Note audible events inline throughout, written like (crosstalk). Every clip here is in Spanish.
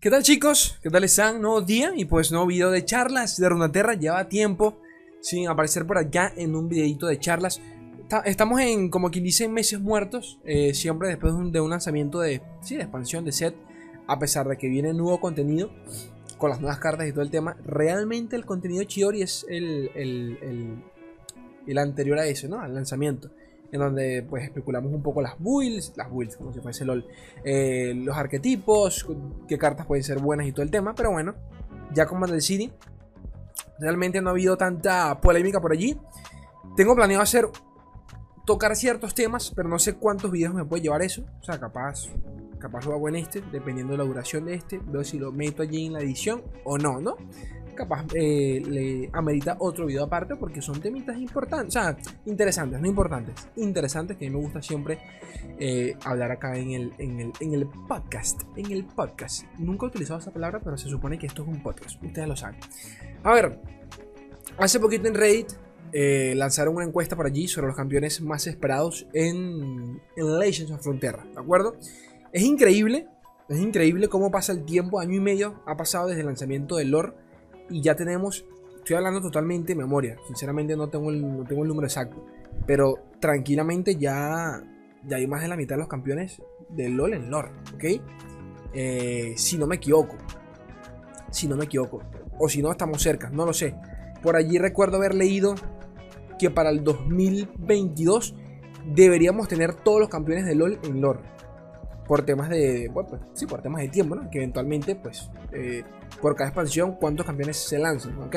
¿Qué tal chicos? ¿Qué tal están? Nuevo día y pues nuevo video de charlas de Runaterra. Lleva tiempo sin aparecer por acá en un videito de charlas. Estamos en, como quien dice, meses muertos. Eh, siempre después de un, lanzamiento de, sí, de expansión de set. A pesar de que viene nuevo contenido con las nuevas cartas y todo el tema. Realmente el contenido Chiori es el, el, el, el anterior a eso, ¿no? Al lanzamiento en donde pues especulamos un poco las builds, las builds como si fuese LOL, eh, los arquetipos, qué cartas pueden ser buenas y todo el tema, pero bueno, ya con Bandle City realmente no ha habido tanta polémica por allí. Tengo planeado hacer tocar ciertos temas, pero no sé cuántos videos me puede llevar eso, o sea, capaz capaz lo hago en este, dependiendo de la duración de este, veo si lo meto allí en la edición o no, ¿no? Capaz eh, le amerita otro video aparte porque son temitas importantes, o sea, interesantes, no importantes, interesantes que a mí me gusta siempre eh, hablar acá en el, en, el, en el podcast, en el podcast. Nunca he utilizado esa palabra, pero se supone que esto es un podcast, ustedes lo saben. A ver, hace poquito en Reddit eh, lanzaron una encuesta por allí sobre los campeones más esperados en, en Legends of Frontera, ¿de acuerdo? Es increíble, es increíble cómo pasa el tiempo, año y medio ha pasado desde el lanzamiento del lore y ya tenemos, estoy hablando totalmente de memoria, sinceramente no tengo el, no tengo el número exacto, pero tranquilamente ya, ya hay más de la mitad de los campeones del LOL en lore, ¿ok? Eh, si no me equivoco, si no me equivoco, o si no estamos cerca, no lo sé. Por allí recuerdo haber leído que para el 2022 deberíamos tener todos los campeones de LOL en lore por temas de, bueno, pues, sí, por temas de tiempo, ¿no? Que eventualmente, pues, eh, por cada expansión, cuántos campeones se lanzan, ¿ok?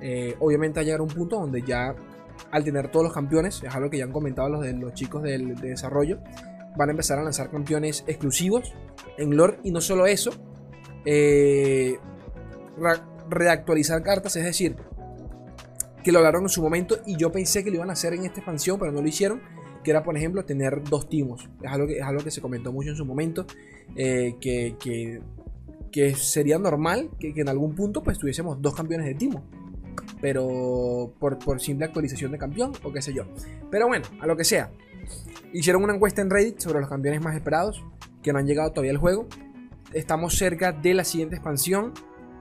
Eh, obviamente va a llegar un punto donde ya, al tener todos los campeones, es algo que ya han comentado los, de, los chicos del, de desarrollo, van a empezar a lanzar campeones exclusivos en lore y no solo eso, eh, reactualizar cartas, es decir, que lo hablaron en su momento y yo pensé que lo iban a hacer en esta expansión, pero no lo hicieron que era por ejemplo tener dos timos. Es algo que, es algo que se comentó mucho en su momento, eh, que, que, sería normal que, en algún punto pues tuviésemos dos campeones de timo. Pero por, por simple actualización de campeón o qué sé yo. Pero bueno, a lo que sea. Hicieron una encuesta en Reddit sobre los campeones más esperados que no han llegado todavía al juego. Estamos cerca de la siguiente expansión.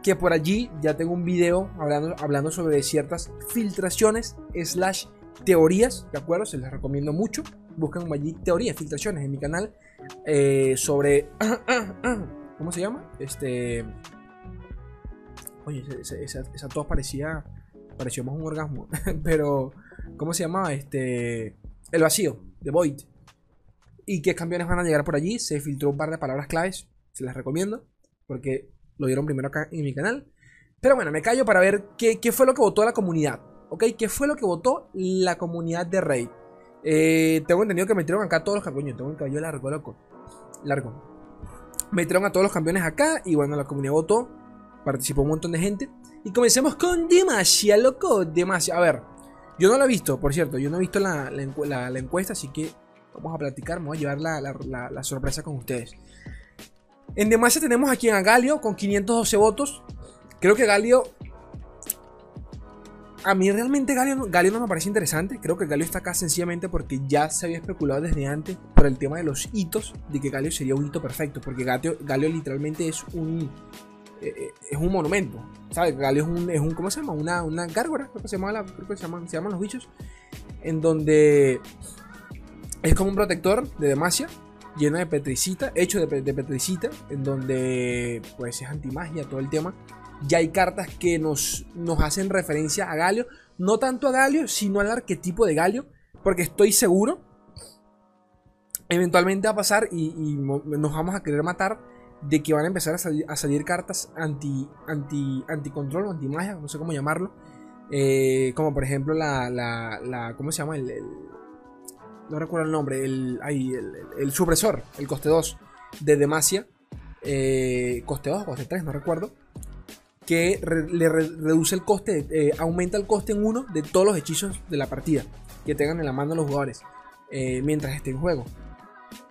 Que por allí ya tengo un video hablando, hablando sobre ciertas filtraciones slash teorías, ¿de acuerdo? Se les recomiendo mucho. Buscan allí teorías, filtraciones en mi canal eh, sobre... (coughs) ¿Cómo se llama? Este... Oye, esa, esa, tos parecía... Pareció más un orgasmo. (laughs) Pero... ¿Cómo se llama? Este... El vacío, The Void. ¿Y qué campeones van a llegar por allí? Se filtró un par de palabras claves. Se las recomiendo. Porque lo dieron primero acá en mi canal. Pero bueno, me callo para ver qué fue lo que votó la comunidad. ¿Ok? ¿Qué fue lo que votó la comunidad de Raid? Eh, tengo entendido que metieron acá todos los campeones. Tengo el cabello largo, loco. Largo. Metieron a todos los campeones acá. Y bueno, la comunidad votó. Participó un montón de gente. Y comencemos con Demacia, loco. Demacia. A ver, yo no lo he visto, por cierto. Yo no he visto la, encuesta. Así que vamos a platicar. Voy a llevar la, sorpresa con ustedes. En Demacia tenemos aquí a Galio con 512 votos. Creo que Galio a mí realmente Galio, no me parece interesante. Creo que Galio está acá sencillamente porque ya se había especulado desde antes por el tema de los hitos, de que Galio sería un hito perfecto. Porque Galio, Galio literalmente es un. Eh, eh, es un monumento. ¿Sabes? Galio es un, es un. ¿Cómo se llama? Una, una gárgora, creo que se llama creo que se llaman, se llaman los bichos. En donde. Es como un protector de Demacia. Lleno de petricita. Hecho de, de petricita. En donde. Pues es antimagia todo el tema ya hay cartas que nos, nos hacen referencia a Galio. No tanto a Galio, sino al arquetipo de Galio. Porque estoy seguro. Eventualmente va a pasar y, nos vamos a querer matar. De que van a empezar a, salir, cartas anti, anti, anti control o anti magia, no sé cómo llamarlo. Eh, como por ejemplo la, la, ¿Cómo se llama? El, no recuerdo el nombre. El, el, el, supresor, el coste 2 de Demacia. Eh, coste 2 coste 3, no recuerdo que le reduce el coste, eh, aumenta el coste en uno de todos los hechizos de la partida que tengan en la mano los jugadores eh, mientras esté en juego.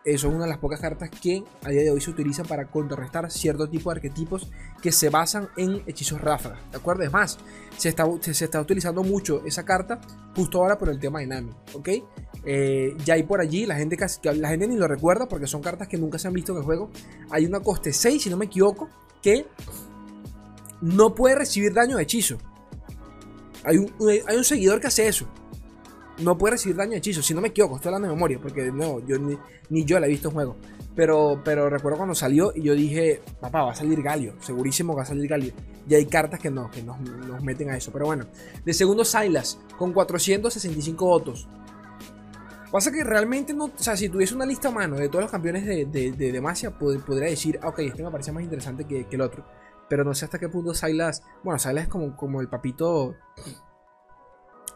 Eso es una de las pocas cartas que a día de hoy se utilizan para contrarrestar cierto tipo de arquetipos que se basan en hechizos ráfagas. ¿De acuerdo? Es más, se está, se, está utilizando mucho esa carta justo ahora por el tema de Nami. ¿Ok? Eh, ya hay por allí, la gente, casi, la gente ni lo recuerda porque son cartas que nunca se han visto en el juego. Hay una coste 6, si no me equivoco, que no puede recibir daño de hechizo. Hay un, hay un seguidor que hace eso. No puede recibir daño de hechizo, si no me equivoco, estoy hablando de memoria, porque no, yo ni, yo la he visto en juego. Pero, pero recuerdo cuando salió y yo dije, papá, va a salir Galio, segurísimo va a salir Galio. Y hay cartas que no, que nos, meten a eso. Pero bueno, de segundo Silas, con 465 votos. Pasa que realmente no, o sea, si tuviese una lista a mano de todos los campeones de, de, de Demacia, podría decir, ah, ok, este me parece más interesante que, que el otro. Pero no sé hasta qué punto Silas. Bueno, Silas es como, como el papito.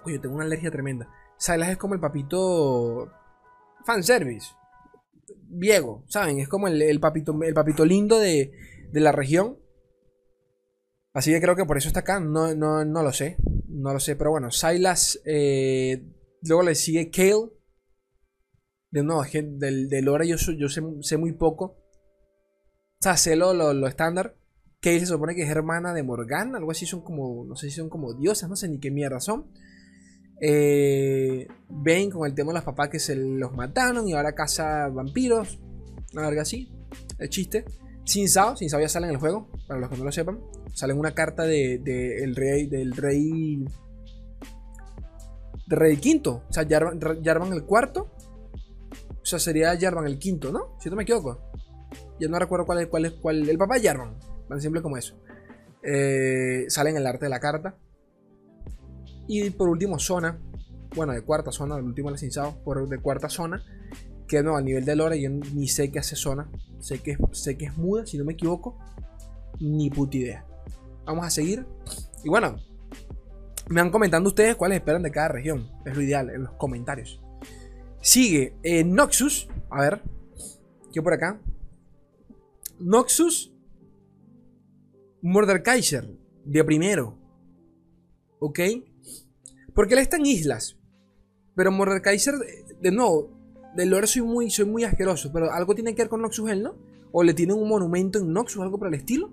Oye, tengo una alergia tremenda. Silas es como el papito. Fanservice. Viego, ¿saben? Es como el, papito, el papito lindo de, de, la región. Así que creo que por eso está acá. No, no, no lo sé. No lo sé. Pero bueno, Silas. Eh, luego le sigue Kale. De nuevo, del, del yo, yo sé, muy poco. O sea, lo, lo estándar. Que se supone que es hermana de Morgana, algo así, son como, no sé si son como diosas, no sé ni qué mierda son. Eh, ven con el tema de los papás que se los mataron y ahora caza vampiros, una verga así, el chiste. Sin Sao, Sin Sao ya sale en el juego, para los que no lo sepan. Sale en una carta de, el rey, del rey... Del rey quinto, o sea, Jarvan, el cuarto. O sea, sería Jarvan el quinto, ¿no? Si no me equivoco. Ya no recuerdo cuál es, cuál es, cuál, el papá Jarvan. Tan simple como eso. Eh, sale en el arte de la carta. Y por último, zona. Bueno, de cuarta zona, el último licenciado, por de cuarta zona. Que no, a nivel de lore yo ni sé qué hace zona. Sé que, sé que es muda, si no me equivoco. Ni puta idea. Vamos a seguir. Y bueno, me han comentando ustedes cuáles esperan de cada región. Es lo ideal, en los comentarios. Sigue eh, Noxus. A ver. ¿Qué por acá? Noxus Mordekaiser, de primero. ¿Ok? Porque él está en islas. Pero Mordekaiser, de nuevo, del lore soy muy, soy muy asqueroso. Pero algo tiene que ver con Noxus ¿no? O le tienen un monumento en Noxus, algo por el estilo.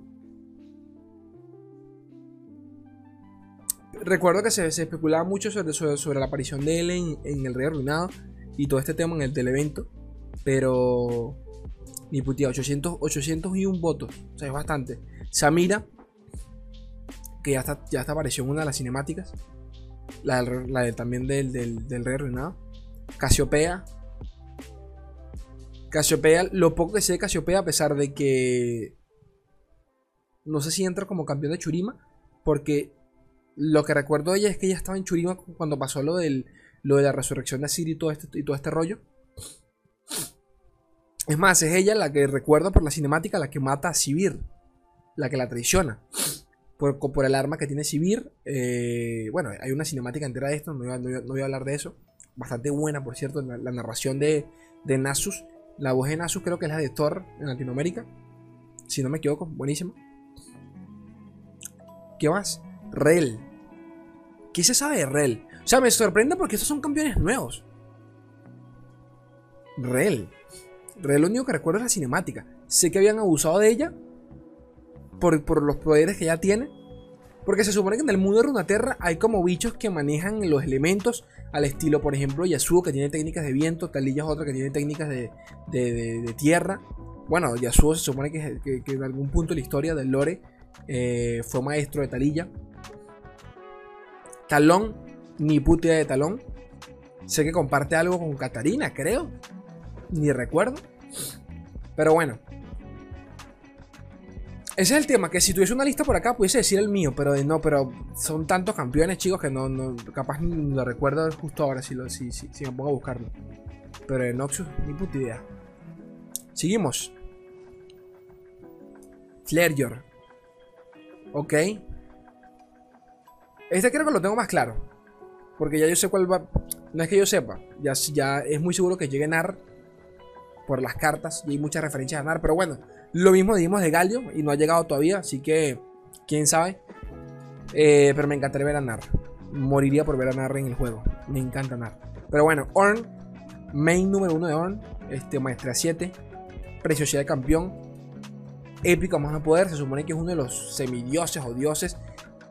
Recuerdo que se, especulaba mucho sobre, sobre, la aparición de él en, el Rey Arruinado y todo este tema en el del evento. Pero. Ni putía, 800, 801 votos. O sea, es bastante. Samira, que ya está, ya está apareció en una de las cinemáticas. La, la también del, del, Rey Arruinado. Casiopea. Casiopea, lo poco que sé de Casiopea, a pesar de que. No sé si entra como campeón de Churima. Porque lo que recuerdo de ella es que ella estaba en Churima cuando pasó lo, del, lo de la resurrección de Asir todo este, y todo este rollo. Es más, es ella la que recuerdo por la cinemática la que mata a Sibir la que la traiciona. Por, el arma que tiene Sibir. Eh, bueno, hay una cinemática entera de esto, no voy, a, hablar de eso. Bastante buena, por cierto, la, narración de, de, Nasus. La voz de Nasus creo que es la de Thor en Latinoamérica. Si no me equivoco, buenísimo. ¿Qué más? Rel. ¿Qué se sabe de Rel? O sea, me sorprende porque estos son campeones nuevos. Rel. Rel lo único que recuerdo es la cinemática. Sé que habían abusado de ella, por, los poderes que ya tiene. Porque se supone que en el mundo de Runaterra hay como bichos que manejan los elementos al estilo, por ejemplo, Yasuo que tiene técnicas de viento, Talilla es otra que tiene técnicas de, de, tierra. Bueno, Yasuo se supone que, en algún punto de la historia del lore eh, fue maestro de Talilla. Talón, ni puta de Talón. Sé que comparte algo con Katarina, creo. Ni recuerdo. Pero bueno, ese es el tema, que si tuviese una lista por acá pudiese decir el mío, pero no, pero son tantos campeones, chicos, que no, no capaz ni lo recuerdo justo ahora si, lo, si, si, me pongo a buscarlo. Pero en Noxus, ni puta idea. Seguimos. Flareyor. Ok. Este creo que lo tengo más claro. Porque ya yo sé cuál va. No es que yo sepa. Ya, ya es muy seguro que llegue Nar. Por las cartas. Y hay muchas referencias a Nar. Pero bueno. Lo mismo dijimos de Galio y no ha llegado todavía, así que quién sabe. Eh, pero me encantaría ver a Nar. Moriría por ver a Nar en el juego. Me encanta Nar. Pero bueno, Orn, main número uno de Orn, este, maestría 7, preciosidad de campeón, épico más no poder. Se supone que es uno de los semidioses o dioses.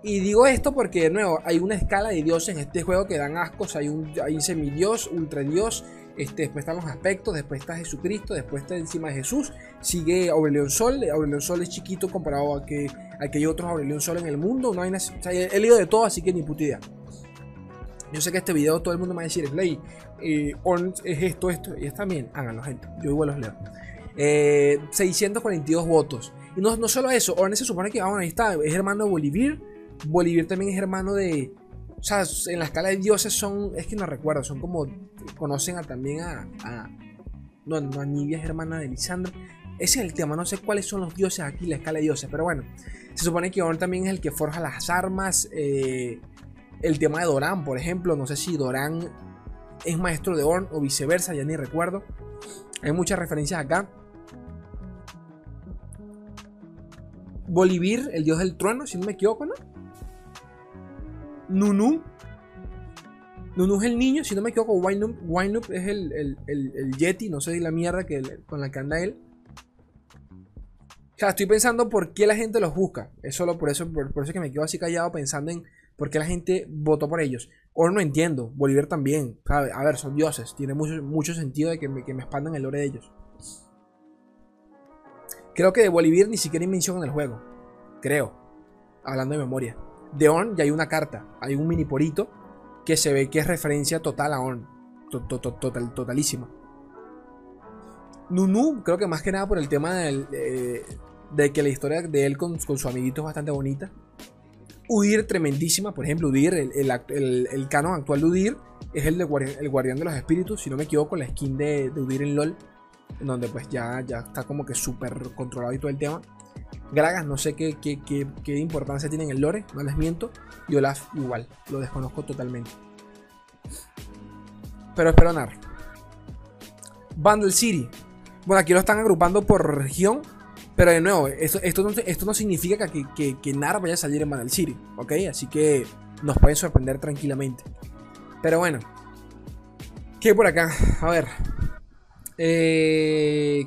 Y digo esto porque, de nuevo, hay una escala de dioses en este juego que dan ascos. Hay un, hay un semidios, ultradios. Después están los aspectos, después está Jesucristo, después está encima de Jesús. Sigue Aurelion Sol. Aurelion Sol es chiquito comparado a que, a que hay otros Aurelion Sol en el mundo. No hay o sea, he, leído de todo, así que ni puta idea. Yo sé que este video todo el mundo me va a decir, Slay, eh, es esto, esto. Y está bien, háganlo, gente. Yo igual los leo. 642 eh, votos. Y no, no solo eso, Orne se supone que, ahí está, es hermano de Bolivir. Bolivir también es hermano de. O sea, en la escala de dioses son. Es que no recuerdo, son como. Conocen a, también a, No, no, Anivia es hermana de Lisandro. Ese es el tema, no sé cuáles son los dioses aquí, la escala de dioses, pero bueno. Se supone que Orn también es el que forja las armas. Eh, el tema de Doran, por ejemplo, no sé si Doran es maestro de Orn o viceversa, ya ni recuerdo. Hay muchas referencias acá. Bolivir, el dios del trueno, si no me equivoco, ¿no? Nunu. Nunu es el niño, si no me equivoco. Wineup es el, el, Yeti, no sé si la mierda que, con la que anda él. O sea, estoy pensando por qué la gente los busca. Es solo por eso, por, eso que me quedo así callado pensando en por qué la gente votó por ellos. O no entiendo. Bolívar también. A ver, son dioses. Tiene mucho, mucho sentido de que me, que me expandan el lore de ellos. Creo que de Bolívar ni siquiera hay mención en el juego. Creo. Hablando de memoria. De Orn ya hay una carta. Hay un mini porito que se ve que es referencia total a Orn. Total, totalísima. Nunu, creo que más que nada por el tema de que la historia de él con, su amiguito es bastante bonita. Udir, tremendísima. Por ejemplo, Udir, el, canon actual de Udir es el el Guardián de los Espíritus. Si no me equivoco, la skin de, de Udir en LOL en donde pues ya, ya está como que súper controlado y todo el tema. Gragas, no sé qué, qué, importancia tiene en el lore, no les miento. Y Olaf igual, lo desconozco totalmente. Pero espero Nar. Bundle City. Bueno, aquí lo están agrupando por región. Pero de nuevo, esto, esto, no, esto no significa que, que, que, Nar vaya a salir en Bundle City. ¿Ok? Así que nos pueden sorprender tranquilamente. Pero bueno. ¿Qué hay por acá? A ver. Eh.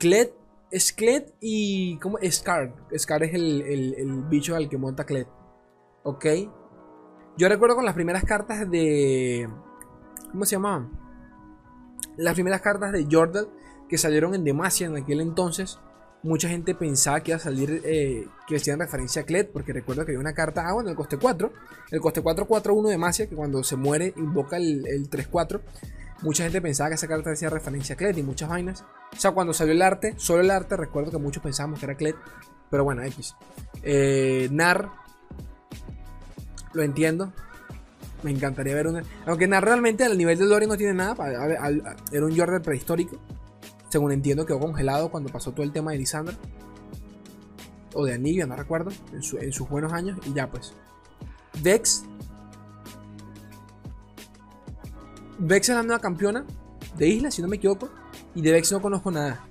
Clet. Es y. ¿Cómo? Scar. Scar es el, bicho al que monta Clet. Ok. Yo recuerdo con las primeras cartas de. ¿Cómo se llamaban? Las primeras cartas de Jordan que salieron en Demacia en aquel entonces mucha gente pensaba que iba a salir, eh, que hacían referencia a Clet, porque recuerdo que había una carta, ah, bueno, el coste 4, el coste 4-4-1 de Macia, que cuando se muere invoca el, el 3-4. Mucha gente pensaba que esa carta hacía referencia a Clet y muchas vainas. O sea, cuando salió el arte, solo el arte, recuerdo que muchos pensábamos que era Clet, pero bueno, X. Eh, Nar, lo entiendo. Me encantaría ver una. Aunque Nar realmente al nivel de lore no tiene nada. Era un Jordan prehistórico. Según entiendo, quedó congelado cuando pasó todo el tema de Lisandra. O de Anivia, no recuerdo. En, sus buenos años. Y ya pues. Vex. Vex es la nueva campeona de Isla, si no me equivoco. Y de Vex no conozco nada.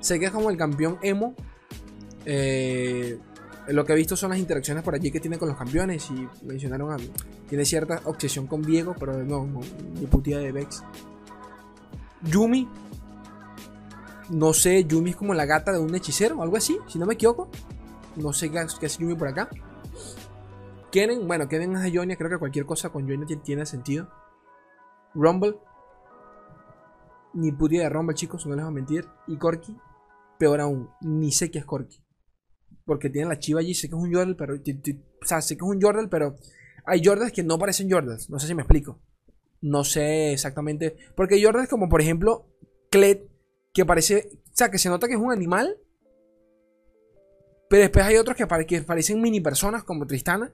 Sé que es como el campeón emo. Eh, lo que he visto son las interacciones por allí que tiene con los campeones. Y mencionaron a. Tiene cierta obsesión con Diego, pero no, no ni putía de Vex. Yumi, no sé, Yumi es como la gata de un hechicero o algo así, si no me equivoco. No sé qué hace Yumi por acá. Kenen, bueno, Kenen es de Jonia, creo que cualquier cosa con Jonia tiene sentido. Rumble. Ni puta de Rumble, chicos, no les voy a mentir. Y Corky, peor aún, ni sé qué es Corky. Porque tiene la chiva allí, sé que es un Jordal, pero. O sea, sé que es un pero. Hay Jordals que no parecen Jordals. No sé si me explico. No sé exactamente. Porque Jordals como por ejemplo, Kled que parece, o sea, que se nota que es un animal. Pero después hay otros que, parecen mini personas como Tristana.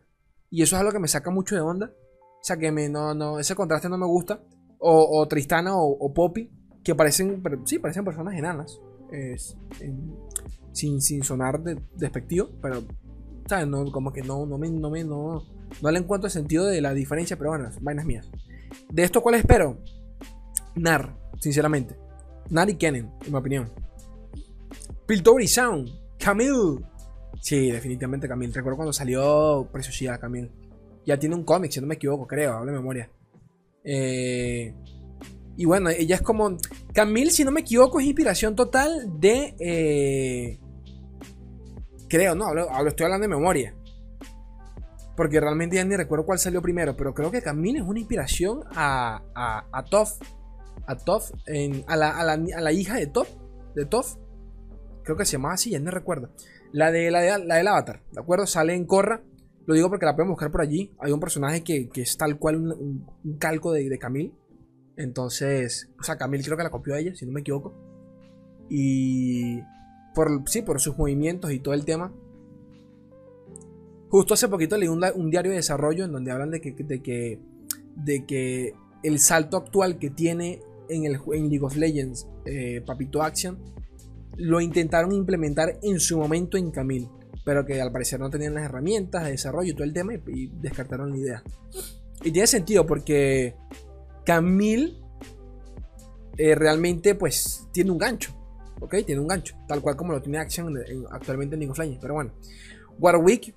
Y eso es algo que me saca mucho de onda. O sea, que me, no, no, ese contraste no me gusta. O, Tristana o, Poppy, que parecen, sí, parecen personas enanas. sin, sin sonar despectivo, pero, como que no, no, me, no, me, no, no le encuentro el sentido de la diferencia, pero bueno, vainas mías. De esto, ¿cuál espero? Nar, sinceramente. Nari Kennen, en mi opinión. Piltover Sound, Camille. Sí, definitivamente Camille. Recuerdo cuando salió Preciosidad Camille. Ya tiene un cómic, si no me equivoco, creo, hablo de memoria. Eh, y bueno, ella es como. Camille, si no me equivoco, es inspiración total de. Eh, Creo, no, hablo, estoy hablando de memoria. Porque realmente ya ni recuerdo cuál salió primero. Pero creo que Camille es una inspiración a, a, a Toph. A Toph, a, la, hija de Toph. De Toph. Creo que se llamaba así, ya no recuerdo. La, de, la, de, la del Avatar, ¿de acuerdo? Sale en Corra. Lo digo porque la pueden buscar por allí. Hay un personaje que, es tal cual un, calco de, de Camille. Entonces, o sea, Camille creo que la copió a ella, si no me equivoco. Y por, sí, por sus movimientos y todo el tema. Justo hace poquito leí un, diario de desarrollo en donde hablan de que, de que, de que el salto actual que tiene en, el, League of Legends eh, Papito Action lo intentaron implementar en su momento en Camille, pero que al parecer no tenían las herramientas de desarrollo y todo el tema y, descartaron la idea. Y tiene sentido porque Camille eh, realmente pues tiene un gancho. ¿ok? Tiene un gancho, tal cual como lo tiene Action actualmente en League of Legends. Pero bueno, Warwick.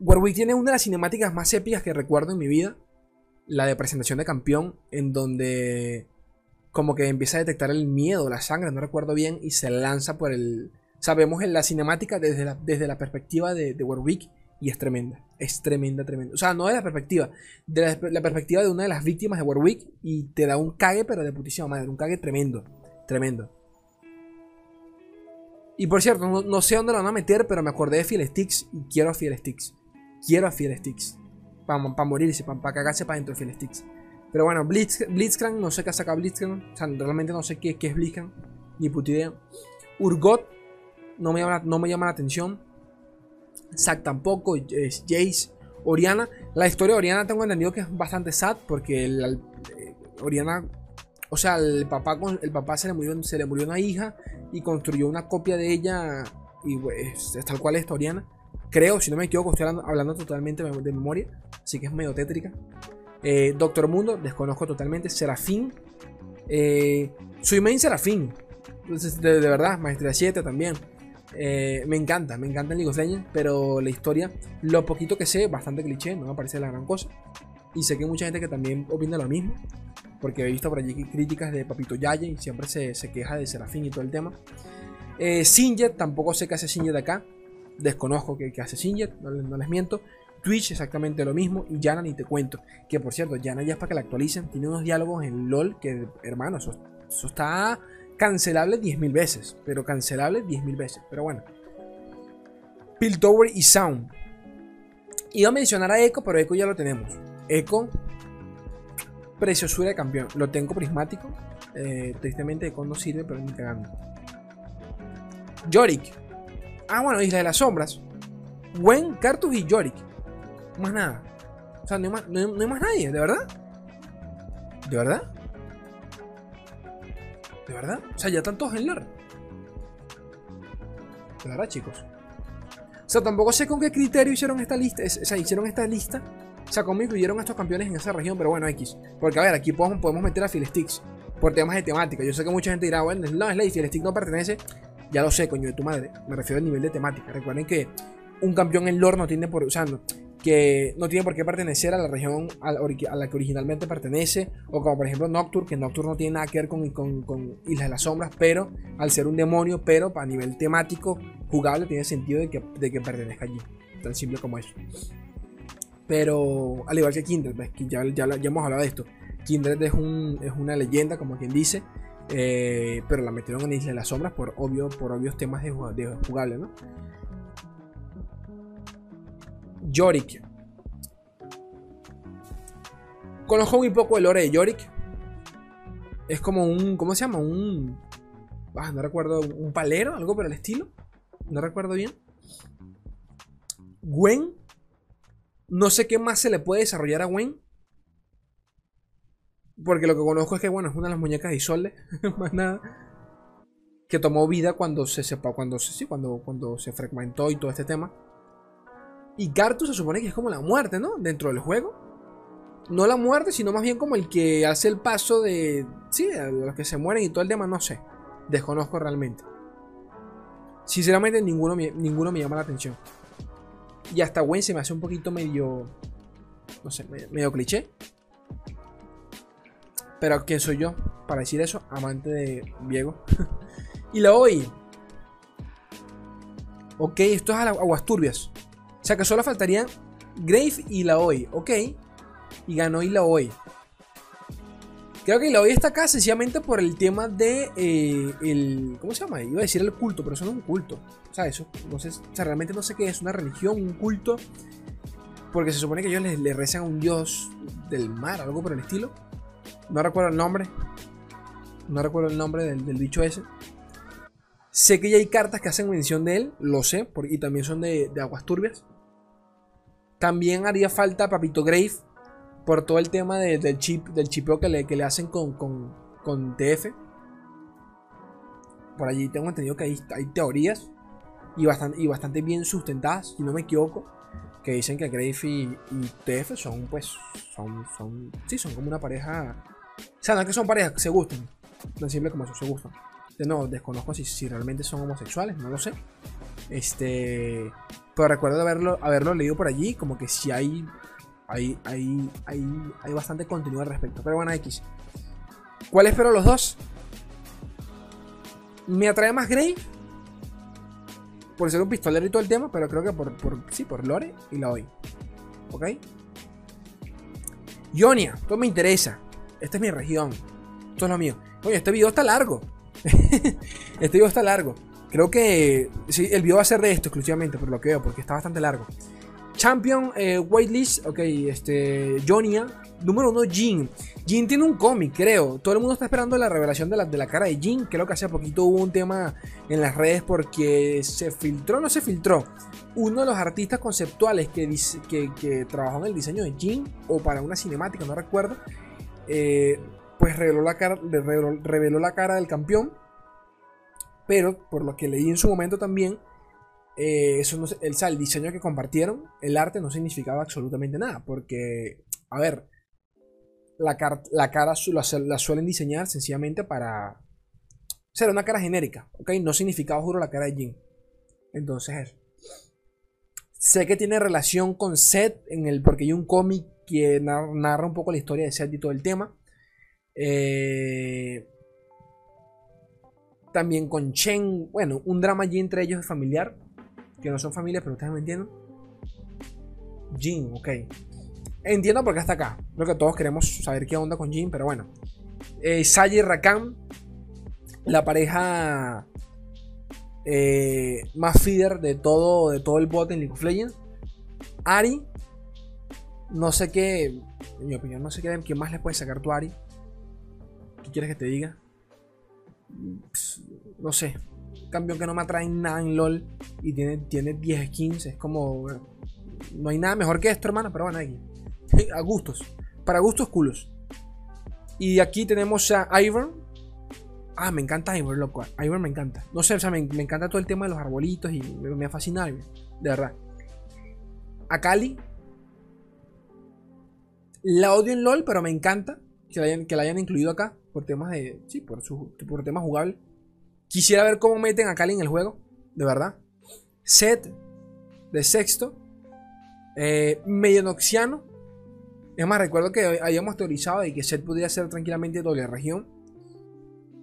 Warwick tiene una de las cinemáticas más épicas que recuerdo en mi vida. La de presentación de campeón, en donde como que empieza a detectar el miedo, la sangre, no recuerdo bien, y se lanza por el... Sabemos en la cinemática desde la, desde la perspectiva de, Warwick y es tremenda. Es tremenda, tremenda. O sea, no de la perspectiva, de la, perspectiva de una de las víctimas de Warwick y te da un cague, pero de putísima madre, un cague tremendo. Tremendo. Y por cierto, no, sé dónde lo van a meter, pero me acordé de Fiel Sticks y quiero a Fiel Sticks. Quiero a Fiel Sticks. Para morirse, para cagarse para dentro de Fiel Sticks. Pero bueno, Blitz, Blitzcrank, no sé qué saca Blitzcrank. O sea, realmente no sé qué, qué es Blitzcrank. Ni puta idea. Urgot, no me llama, no me llama la atención. Zack tampoco. Jace. Oriana. La historia de Oriana tengo entendido que es bastante sad. Porque el, eh, Oriana o sea, el papá, el papá se, le murió, se le murió una hija y construyó una copia de ella. Y pues, es tal cual es historiana. Creo, si no me equivoco, estoy hablando, totalmente de memoria. Así que es medio tétrica. Eh, Doctor Mundo, desconozco totalmente. Serafín. Eh, soy main Serafín. Entonces, de, verdad, Maestría 7 también. Eh, me encanta, me encanta League of Legends, pero la historia, lo poquito que sé, bastante cliché, no me parece la gran cosa. Y sé que hay mucha gente que también opina lo mismo porque he visto por allí críticas de Papito Yaye y siempre se, queja de Serafín y todo el tema. Eh, Sinjet, tampoco sé qué hace Sinjet acá, desconozco qué, hace Sinjet, no, les miento. Twitch exactamente lo mismo y Yana ni te cuento. Que por cierto, Yana ya es para que la actualicen, tiene unos diálogos en LOL que, hermano, eso, está cancelable 10.000 veces, pero cancelable 10.000 veces, pero bueno. Piltover y Sound. Iba a mencionar a Echo, pero Echo ya lo tenemos. Echo Preciosura de campeón. Lo tengo prismático. Eh, tristemente no sirve, pero ni cagando. Yorick. Ah, bueno, Isla de las Sombras. Gwen, Cartus y Yorick. Más nada. O sea, no hay más, no más nadie, ¿de verdad? ¿De verdad? ¿De verdad? O sea, ya están todos en LAR. De verdad, chicos. O sea, tampoco sé con qué criterio hicieron esta lista. O sea, hicieron esta lista o sea, cómo incluyeron estos campeones en esa región, pero bueno, X. Porque a ver, aquí podemos, podemos meter a Sticks por temas de temática. Yo sé que mucha gente dirá, bueno, no, ley, Stick no pertenece. Ya lo sé, coño de tu madre. Me refiero al nivel de temática. Recuerden que un campeón en lore no tiene por. O sea, que no tiene por qué pertenecer a la región a la, que originalmente pertenece. O como por ejemplo Nocturne, que Nocturne no tiene nada que ver con, Islas de las Sombras, pero al ser un demonio, pero a nivel temático, jugable, tiene sentido de que, de que pertenezca allí. Tan simple como eso. Pero al igual que Kindred, que ya, ya, hemos hablado de esto. Kindred es, un, es una leyenda, como quien dice. Eh, pero la metieron en Isla de las Sombras por, obvio, por obvios temas de, de jugable, ¿no? Yorick. Conozco muy poco el lore de Yorick. Es como un. ¿Cómo se llama? Un. Ah, no recuerdo. Un palero, algo por el estilo. No recuerdo bien. Gwen no sé qué más se le puede desarrollar a Gwen. Porque lo que conozco es que, bueno, es una de las muñecas de Isolde. (laughs) más nada. Que tomó vida cuando se sepa, cuando se, sí, cuando, cuando se fragmentó y todo este tema. Y Gartus se supone que es como la muerte, ¿no? Dentro del juego. No la muerte, sino más bien como el que hace el paso de. Sí, los que se mueren y todo el tema, no sé. Desconozco realmente. Sinceramente, ninguno ninguno me llama la atención. Y hasta Gwen se me hace un poquito medio. No sé, medio, cliché. Pero ¿quién soy yo para decir eso? Amante de Diego. (laughs) y la hoy. Ok, esto es a aguas turbias. O sea que solo faltarían Grave y la hoy. Ok. Y ganó y la hoy. Creo que la hoy está acá sencillamente por el tema de eh, el. ¿Cómo se llama? Iba a decir el culto, pero eso no es un culto. O sea, eso. No sé, o sea, realmente no sé qué es. Una religión, un culto. Porque se supone que ellos le, rezan a un dios del mar, algo por el estilo. No recuerdo el nombre. No recuerdo el nombre del, del bicho ese. Sé que ya hay cartas que hacen mención de él, lo sé, y también son de, aguas turbias. También haría falta Papito Grave por todo el tema del chip, del chipeo que le, que le hacen con, con, TF. Por allí tengo entendido que hay, hay teorías y bastante, y bastante bien sustentadas, si no me equivoco, que dicen que Grave y, TF son, pues, son, son, sí, son como una pareja. O sea, no es que son parejas, se gustan. Tan simple como eso, se gustan. No, desconozco si, realmente son homosexuales, no lo sé. Este. Pero recuerdo haberlo, haberlo leído por allí, como que si hay. Hay, hay, hay, hay bastante contenido al respecto. Pero bueno, X. ¿Cuál espero los dos? Me atrae más Grey. Por ser un pistolero y todo el tema, pero creo que por, por sí, por Lore y la hoy. ¿Ok? Ionia, esto me interesa. Esta es mi región. Esto es lo mío. Oye, este video está largo. (laughs) este video está largo. Creo que el video va a ser de esto exclusivamente, por lo que veo, porque está bastante largo. Champion eh, Whitelist, ok, este, Jonia. Número uno, Jin. Jin tiene un cómic, creo. Todo el mundo está esperando la revelación de la, de la cara de Jin. Creo que hace poquito hubo un tema en las redes porque se filtró, no se filtró. Uno de los artistas conceptuales que, que, trabajó en el diseño de Jin, o para una cinemática, no recuerdo, eh, pues reveló la cara, reveló, la cara del campeón. Pero por lo que leí en su momento también, eh, eso el, diseño que compartieron, el arte no significaba absolutamente nada. Porque, a ver, la, la cara la, suelen diseñar sencillamente para ser una cara genérica, ¿ok? No significaba, juro, la cara de Jin. Entonces, sé que tiene relación con Seth, en el, porque hay un cómic que narra un poco la historia de Seth y todo el tema. Eh, también con Chen, bueno, un drama allí entre ellos es familiar, que no son familias, pero ustedes me entienden. Jin, ok. Entiendo por qué está acá. Creo que todos queremos saber qué onda con Jin, pero bueno. Eh, y Rakan, la pareja eh, más feeder de todo, de todo el bot en League of Legends. Ari, no sé qué, en mi opinión, no sé qué, más le puede sacar tu Ari. ¿Qué quieres que te diga? No sé. Campeón que no me atrae nada en LOL. Y tiene, tiene 10 skins. Es como. No hay nada mejor que esto, hermano. Pero bueno, aquí. (laughs) A gustos. Para gustos culos. Y aquí tenemos a Ivern. Ah, me encanta Ivern, loco. Ivern me encanta. No sé, o sea, me, encanta todo el tema de los arbolitos y me, me fascina Ivern. De verdad. A Kali. La odio en LOL, pero me encanta que hayan, que la hayan incluido acá por temas de. Sí, por, su, por temas jugables. Quisiera ver cómo meten a Cali en el juego, de verdad. Set de sexto. Eh, Medianoxiano. Es más, recuerdo que habíamos teorizado de que Set podría ser tranquilamente doble región.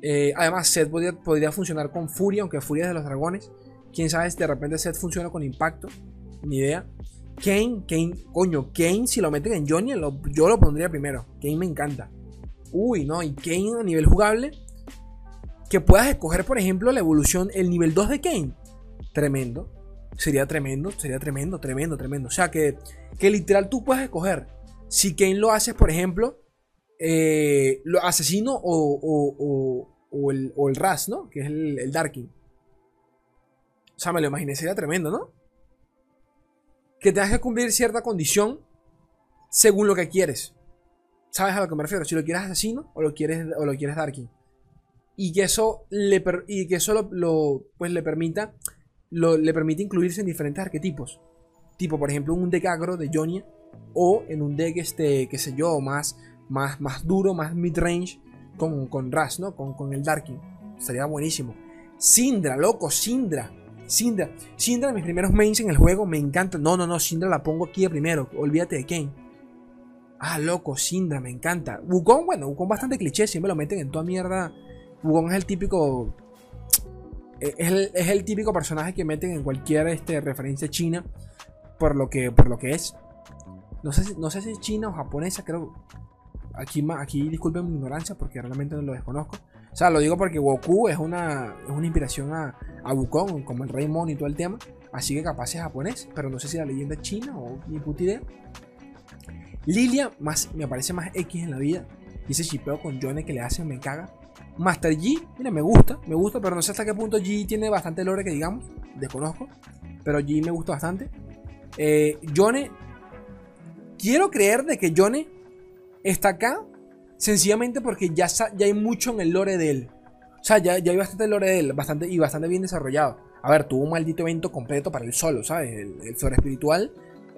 Eh, además, Set podría, podría, funcionar con Furia, aunque Furia es de los dragones. Quién sabe si de repente Set funciona con impacto. Ni idea. Kane, Kane, coño, Kane, si lo meten en Johnny, yo lo pondría primero. Kane me encanta. Uy, no, y Kane a nivel jugable. Que puedas escoger, por ejemplo, la evolución, el nivel 2 de Kane. Tremendo. Sería tremendo, sería tremendo, tremendo, tremendo. O sea, que, que literal tú puedes escoger. Si Kane lo haces, por ejemplo, eh, lo asesino o, o, el, o el Ras, ¿no? Que es el, el Darking. O sea, me lo imaginé, sería tremendo, ¿no? Que tengas que cumplir cierta condición según lo que quieres. ¿Sabes a lo que me refiero? Si lo quieres asesino o lo quieres, o lo quieres darking. Y que eso le, y que eso lo, pues le permita lo, le permite incluirse en diferentes arquetipos. Tipo, por ejemplo, un deck agro de Jonia. O en un deck, este, qué sé yo, más, más, más duro, más mid-range. Con, con Ras, ¿no? Con, con el Darking. Sería buenísimo. Sindra, loco, Sindra. Sindra. Sindra, mis primeros mains en el juego, me encanta. No, no, no, Sindra la pongo aquí de primero. Olvídate de Kane. Ah, loco, Sindra, me encanta. Wukong, bueno, Wukong bastante cliché, siempre lo meten en toda mierda. Wukong es el típico. es el, es el típico personaje que meten en cualquier este, referencia china por lo que, por lo que es. No sé, si, no sé si es china o japonesa, creo. Aquí, aquí disculpen mi ignorancia porque realmente no lo desconozco. O sea, lo digo porque Goku es una, es una inspiración a, a Wukong, como el Rey Mon y todo el tema. Así que capaz es japonés, pero no sé si la leyenda es china o ni puta idea. Lilia más, me parece más X en la vida. Y ese chipeo con Johnny que le hacen me caga. Master G, mira, me gusta, me gusta, pero no sé hasta qué punto G tiene bastante lore que digamos. Desconozco. Pero G me gusta bastante. Eh, quiero creer de que Johnny está acá sencillamente porque ya, ya hay mucho en el lore de él. O sea, ya, ya hay bastante lore de él, bastante, y bastante bien desarrollado. A ver, tuvo un maldito evento completo para él solo, ¿sabes? El, el Flor Espiritual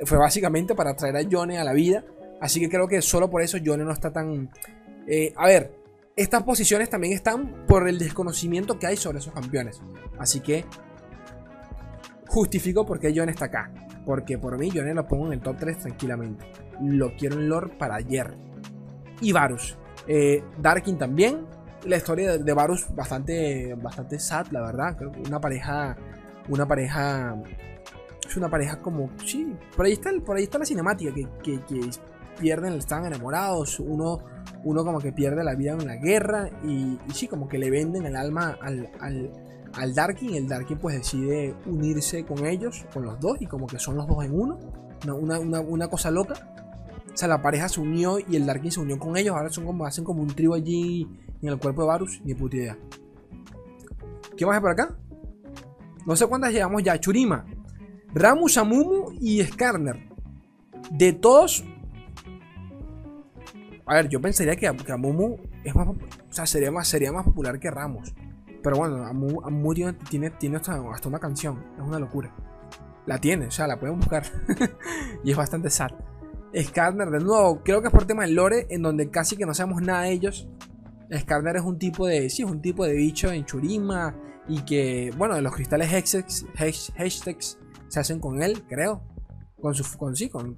fue básicamente para traer a Johnny a la vida. Así que creo que solo por eso Johnny no está tan... Eh, a ver, estas posiciones también están por el desconocimiento que hay sobre esos campeones. Así que justifico por qué Johnny está acá. Porque por mí Johnny lo pongo en el top 3 tranquilamente. Lo quiero en lore para ayer. Y Varus. Eh, Darkin también. La historia de, Varus bastante, bastante sad, la verdad. Creo que una pareja... Una pareja... Es una pareja como... Sí, por ahí está, por ahí está la cinemática. Que, que pierden, están enamorados. Uno, uno como que pierde la vida en la guerra. Y, sí, como que le venden el alma al, al al Darkin. El Darkin pues decide unirse con ellos, con los dos, y como que son los dos en uno. Una, cosa loca. O sea, la pareja se unió y el Darkin se unió con ellos. Ahora son como, hacen como un trío allí en el cuerpo de Varus. Ni puta idea. ¿Qué más hay por acá? No sé cuántas llevamos ya. Churima, Ramus, Amumu y Skarner. De todos. A ver, yo pensaría que, Amumu es más, o sea, sería más, sería más popular que Ramos. Pero bueno, Amu, tiene, tiene hasta, una canción. Es una locura. La tiene, o sea, la pueden buscar. (laughs) y es bastante sad. Skarner, de nuevo, creo que es por tema del lore, en donde casi que no sabemos nada de ellos. Skarner es un tipo de. Sí, es un tipo de bicho en Churima. Y que, bueno, los cristales hashtags se hacen con él, creo. Con su. Con, sí, con,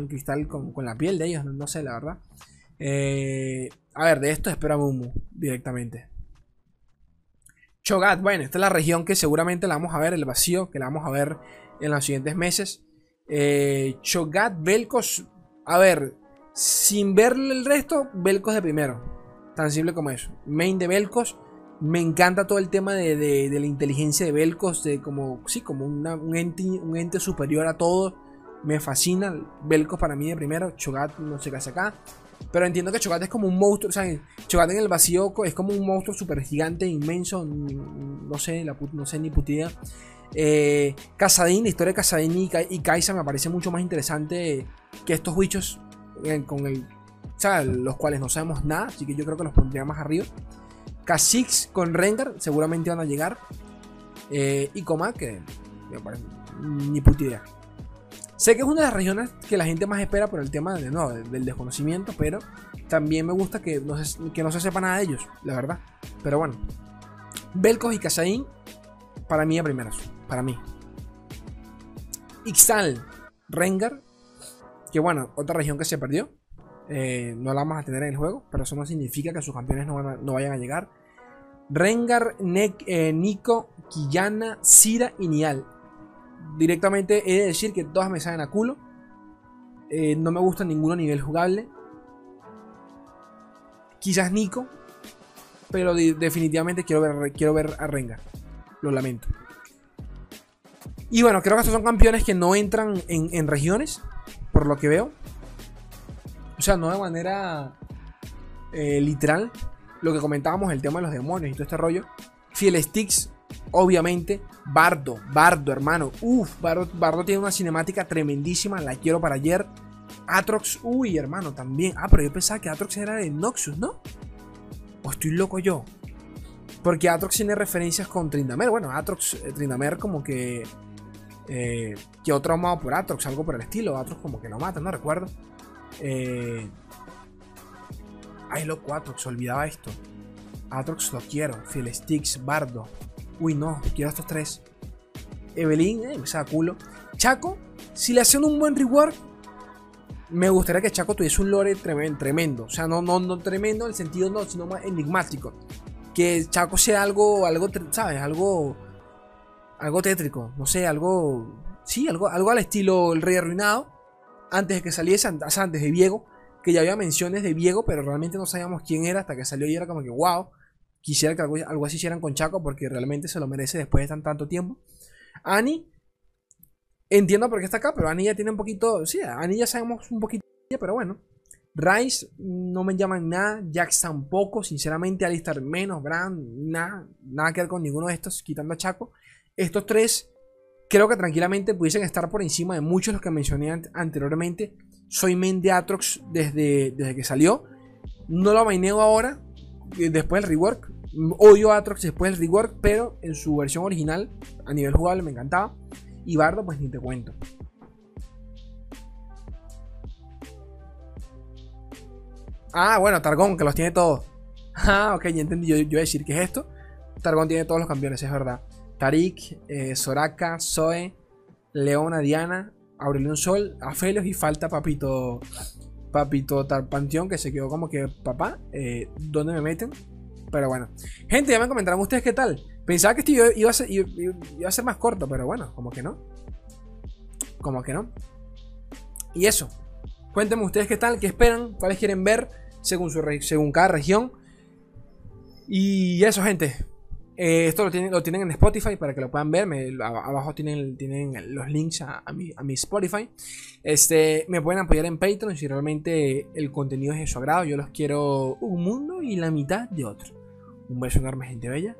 el cristal, con, la piel de ellos, no, sé, la verdad. Eh, a ver, de esto espero a Mumu directamente. Chogat, bueno, esta es la región que seguramente la vamos a ver, el vacío, que la vamos a ver en los siguientes meses. Eh, Chogat, Belcos, a ver, sin ver el resto, Belcos de primero. Tan simple como eso. Main de Belcos. Me encanta todo el tema de, la inteligencia de Belcos, de como, sí, como un, ente, un ente superior a todo. Me fascina. Belcos para mí de primero. Chogat no sé qué hace acá. Pero entiendo que Chogat es como un monstruo. O sea, Chogat en el vacío es como un monstruo súper gigante, inmenso. No sé, la no sé ni putida. Eh, Casadín, la historia de Casadín y, Kaisa me parece mucho más interesante que estos bichos eh, con el, o sea, los cuales no sabemos nada. Así que yo creo que los pondría más arriba. Kha'Zix con Rengar seguramente van a llegar. Eh, y Coma, que ni puta idea. Sé que es una de las regiones que la gente más espera por el tema de, no, del desconocimiento, pero también me gusta que no, se, que no se sepa nada de ellos, la verdad. Pero bueno, Belcos y Casaín, para mí a primeros, para mí. Ixtal, Rengar, que bueno, otra región que se perdió. Eh, no la vamos a tener en el juego, pero eso no significa que sus campeones no, vayan a llegar. Rengar, eh, Nico, Quillana, Sira y Nial directamente he de decir que todas me salen a culo. Eh, no me gusta ninguno a nivel jugable. Quizás Nico. Pero definitivamente quiero ver, quiero ver a Rengar. Lo lamento. Y bueno, creo que estos son campeones que no entran en, regiones. Por lo que veo. O sea, no de manera eh, literal. Lo que comentábamos, el tema de los demonios y todo este rollo. Fiel Sticks obviamente, Bardo, Bardo, hermano. Uf, Bardo, tiene una cinemática tremendísima, la quiero para ayer. Atrox, uy, hermano, también. Ah, pero yo pensaba que Atrox era de Noxus, ¿no? O estoy loco yo. Porque Atrox tiene referencias con Trindamer. Bueno, Atrox, eh, Trindamer como que... Eh, que otro amado por Atrox, algo por el estilo. Atrox como que lo mata, no recuerdo. Eh, ay, loco, Atrox, olvidaba esto. Atrox lo quiero. Sticks, Bardo. Uy, no, quiero estos tres. Evelyn, eh, me saca culo. Chaco, si le hacen un buen reward, me gustaría que Chaco tuviese un lore tremendo. O sea, no, no, no tremendo en el sentido no, sino más enigmático. que Chaco sea algo, algo, ¿sabes? Algo, algo tétrico, no sé, algo, sí, algo, algo al estilo El Rey Arruinado, antes de que saliese, antes de Viego, que ya había menciones de Viego, pero realmente no sabíamos quién era hasta que salió y era como que, wow, quisiera que algo, así hicieran con Chaco porque realmente se lo merece después de tan, tanto tiempo. Ani, entiendo por qué está acá, pero Ani ya tiene un poquito, sí, Ani ya sabemos un poquito, pero bueno. Rice no me llaman nada, Jax tampoco, sinceramente, Alistar menos, Brand, nada, nada que ver con ninguno de estos, quitando a Chaco. Estos tres creo que tranquilamente pudiesen estar por encima de muchos de los que mencioné anteriormente. Soy main de Atrox desde, desde que salió. No lo maineo ahora, eh, después del rework. Odio Atrox después del rework, pero en su versión original, a nivel jugable, me encantaba. Y Bardo, pues ni te cuento. Ah, bueno, Targón, que los tiene todos. (laughs) Ah, ok, ya entendí. Yo, iba a decir que es esto. Targón tiene todos los campeones, es verdad. Tarik, eh, Soraka, Zoe, Leona, Diana, Aurelion Sol, Afelios y falta Papito. Papito Tarpanteón, que se quedó como que, papá, eh, ¿dónde me meten? Pero bueno. Gente, ya me comentaron ustedes qué tal. Pensaba que este iba a, ser, más corto, pero bueno, como que no. Como que no. Y eso. Cuéntenme ustedes qué tal, qué esperan, cuáles quieren ver según, su, según cada región. Y eso, gente. Eh, esto lo tienen, lo tienen en Spotify para que lo puedan ver. abajo tienen, tienen los links a, mi, a, mi, Spotify. Este, me pueden apoyar en Patreon si realmente el contenido es de su agrado. Yo los quiero un mundo y la mitad de otro. Un beso enorme, gente bella.